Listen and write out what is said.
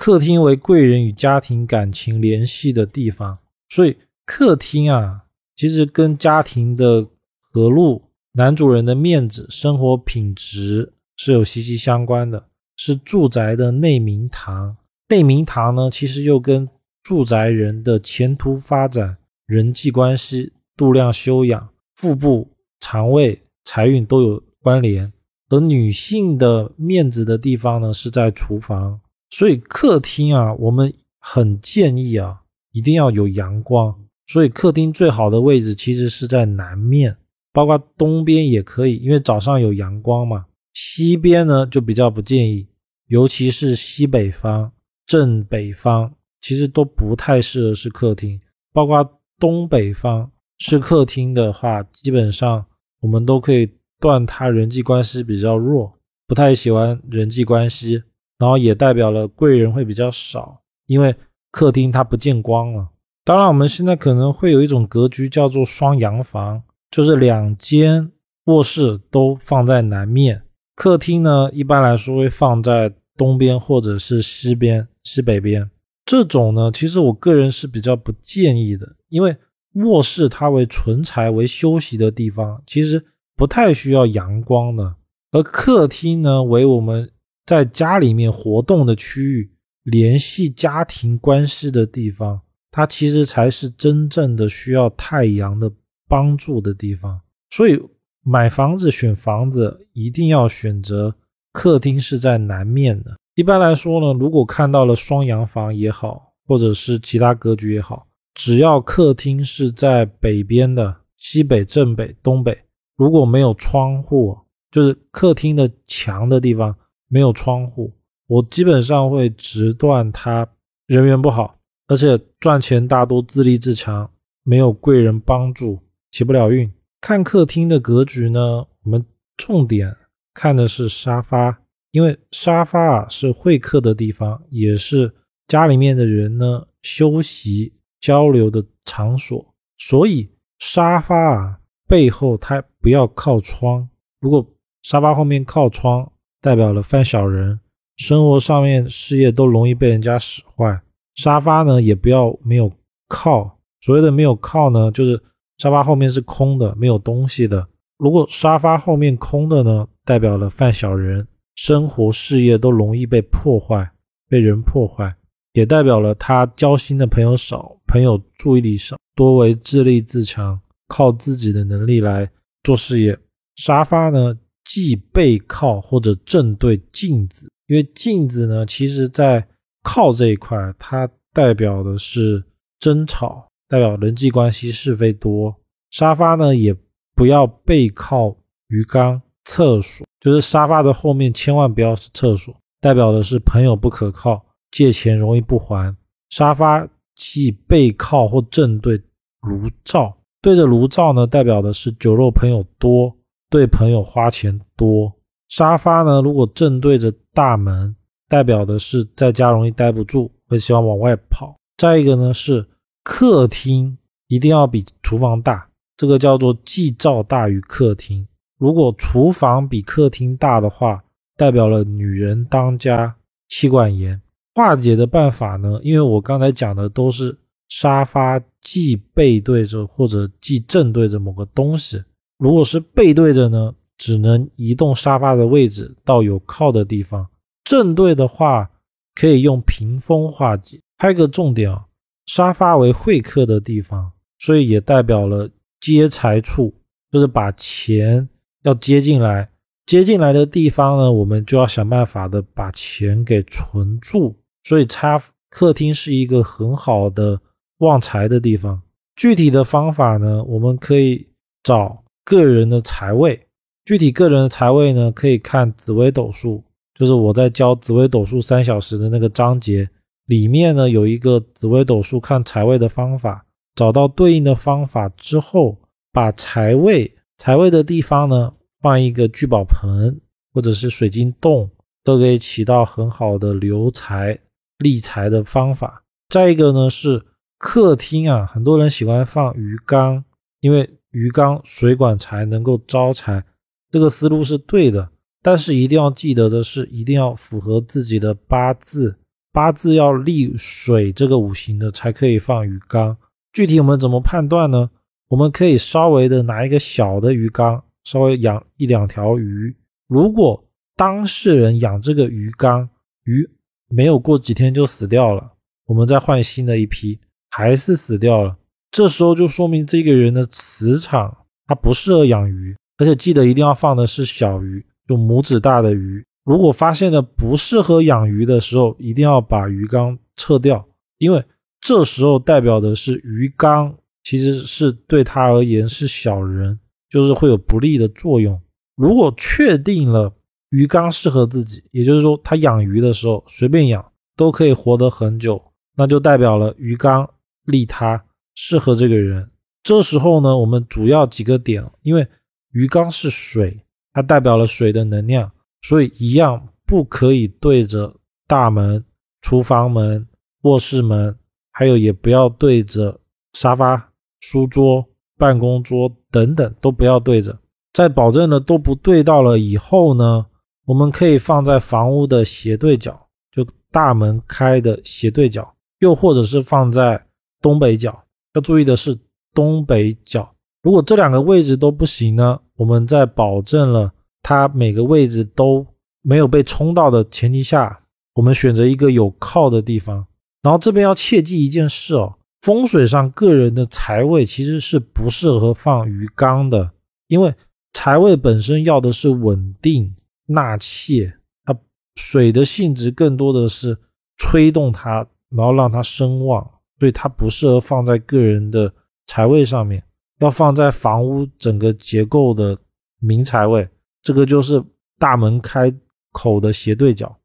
客厅为贵人与家庭感情联系的地方，所以客厅啊，其实跟家庭的和睦、男主人的面子、生活品质是有息息相关的，是住宅的内明堂。内明堂呢，其实又跟住宅人的前途发展、人际关系、度量修养、腹部、肠胃、财运都有关联。而女性的面子的地方呢，是在厨房。所以客厅啊，我们很建议啊，一定要有阳光。所以客厅最好的位置其实是在南面，包括东边也可以，因为早上有阳光嘛。西边呢就比较不建议，尤其是西北方、正北方，其实都不太适合是客厅。包括东北方是客厅的话，基本上我们都可以断他人际关系比较弱，不太喜欢人际关系。然后也代表了贵人会比较少，因为客厅它不见光了。当然，我们现在可能会有一种格局叫做双阳房，就是两间卧室都放在南面，客厅呢一般来说会放在东边或者是西边、西北边。这种呢，其实我个人是比较不建议的，因为卧室它为存财、为休息的地方，其实不太需要阳光的，而客厅呢为我们。在家里面活动的区域，联系家庭关系的地方，它其实才是真正的需要太阳的帮助的地方。所以买房子选房子一定要选择客厅是在南面的。一般来说呢，如果看到了双阳房也好，或者是其他格局也好，只要客厅是在北边的西北、正北、东北，如果没有窗户，就是客厅的墙的地方。没有窗户，我基本上会直断他人缘不好，而且赚钱大多自立自强，没有贵人帮助，起不了运。看客厅的格局呢，我们重点看的是沙发，因为沙发啊是会客的地方，也是家里面的人呢休息交流的场所，所以沙发啊背后它不要靠窗，如果沙发后面靠窗。代表了犯小人，生活上面事业都容易被人家使坏。沙发呢也不要没有靠，所谓的没有靠呢，就是沙发后面是空的，没有东西的。如果沙发后面空的呢，代表了犯小人，生活事业都容易被破坏，被人破坏，也代表了他交心的朋友少，朋友注意力少，多为自立自强，靠自己的能力来做事业。沙发呢？既背靠或者正对镜子，因为镜子呢，其实在靠这一块，它代表的是争吵，代表人际关系是非多。沙发呢，也不要背靠鱼缸、厕所，就是沙发的后面千万不要是厕所，代表的是朋友不可靠，借钱容易不还。沙发既背靠或正对炉灶，对着炉灶呢，代表的是酒肉朋友多。对朋友花钱多，沙发呢？如果正对着大门，代表的是在家容易待不住，会喜欢往外跑。再一个呢，是客厅一定要比厨房大，这个叫做既灶大于客厅。如果厨房比客厅大的话，代表了女人当家，妻管严。化解的办法呢？因为我刚才讲的都是沙发既背对着或者既正对着某个东西。如果是背对着呢，只能移动沙发的位置到有靠的地方；正对的话，可以用屏风化解。还有个重点啊，沙发为会客的地方，所以也代表了接财处，就是把钱要接进来。接进来的地方呢，我们就要想办法的把钱给存住。所以，插客厅是一个很好的旺财的地方。具体的方法呢，我们可以找。个人的财位，具体个人的财位呢，可以看紫微斗数，就是我在教紫微斗数三小时的那个章节里面呢，有一个紫微斗数看财位的方法。找到对应的方法之后，把财位财位的地方呢，放一个聚宝盆或者是水晶洞，都可以起到很好的留财利财的方法。再一个呢，是客厅啊，很多人喜欢放鱼缸，因为。鱼缸水管才能够招财，这个思路是对的，但是一定要记得的是，一定要符合自己的八字，八字要立水这个五行的才可以放鱼缸。具体我们怎么判断呢？我们可以稍微的拿一个小的鱼缸，稍微养一两条鱼。如果当事人养这个鱼缸，鱼没有过几天就死掉了，我们再换新的一批，还是死掉了，这时候就说明这个人的磁场他不适合养鱼，而且记得一定要放的是小鱼，就拇指大的鱼。如果发现了不适合养鱼的时候，一定要把鱼缸撤掉，因为这时候代表的是鱼缸其实是对他而言是小人，就是会有不利的作用。如果确定了鱼缸适合自己，也就是说他养鱼的时候随便养都可以活得很久，那就代表了鱼缸利他，适合这个人。这时候呢，我们主要几个点，因为鱼缸是水，它代表了水的能量。所以一样不可以对着大门、厨房门、卧室门，还有也不要对着沙发、书桌、办公桌等等，都不要对着。在保证了都不对到了以后呢，我们可以放在房屋的斜对角，就大门开的斜对角，又或者是放在东北角。要注意的是东北角。如果这两个位置都不行呢，我们在保证了。它每个位置都没有被冲到的前提下，我们选择一个有靠的地方。然后这边要切记一件事哦，风水上个人的财位其实是不适合放鱼缸的，因为财位本身要的是稳定纳气，它水的性质更多的是吹动它，然后让它声旺，所以它不适合放在个人的财位上面，要放在房屋整个结构的明财位。这个就是大门开口的斜对角，